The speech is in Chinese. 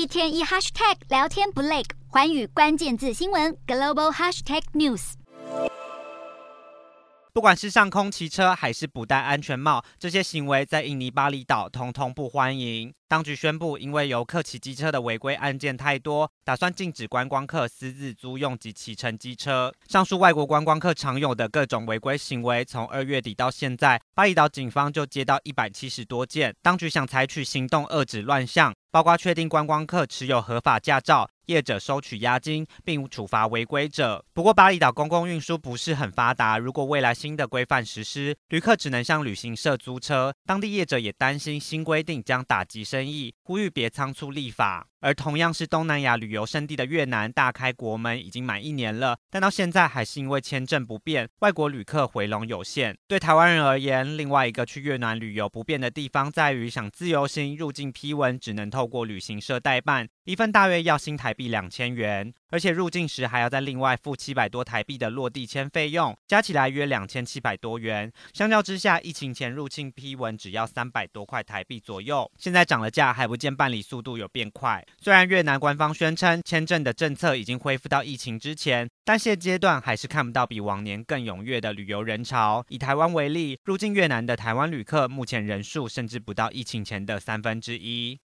一天一 hashtag 聊天不累，环宇关键字新闻 global hashtag news。不管是上空骑车还是不戴安全帽，这些行为在印尼巴厘岛通通不欢迎。当局宣布，因为游客骑机车的违规案件太多，打算禁止观光客私自租用及骑乘机车。上述外国观光客常有的各种违规行为，从二月底到现在，巴厘岛警方就接到一百七十多件。当局想采取行动遏止乱象，包括确定观光客持有合法驾照。业者收取押金，并处罚违规者。不过，巴厘岛公共运输不是很发达。如果未来新的规范实施，旅客只能向旅行社租车。当地业者也担心新规定将打击生意，呼吁别仓促立法。而同样是东南亚旅游胜地的越南，大开国门已经满一年了，但到现在还是因为签证不便，外国旅客回笼有限。对台湾人而言，另外一个去越南旅游不便的地方在于，想自由行入境批文只能透过旅行社代办，一份大约要新台币两千元。而且入境时还要再另外付七百多台币的落地签费用，加起来约两千七百多元。相较之下，疫情前入境批文只要三百多块台币左右，现在涨了价还不见办理速度有变快。虽然越南官方宣称签证的政策已经恢复到疫情之前，但现阶段还是看不到比往年更踊跃的旅游人潮。以台湾为例，入境越南的台湾旅客目前人数甚至不到疫情前的三分之一。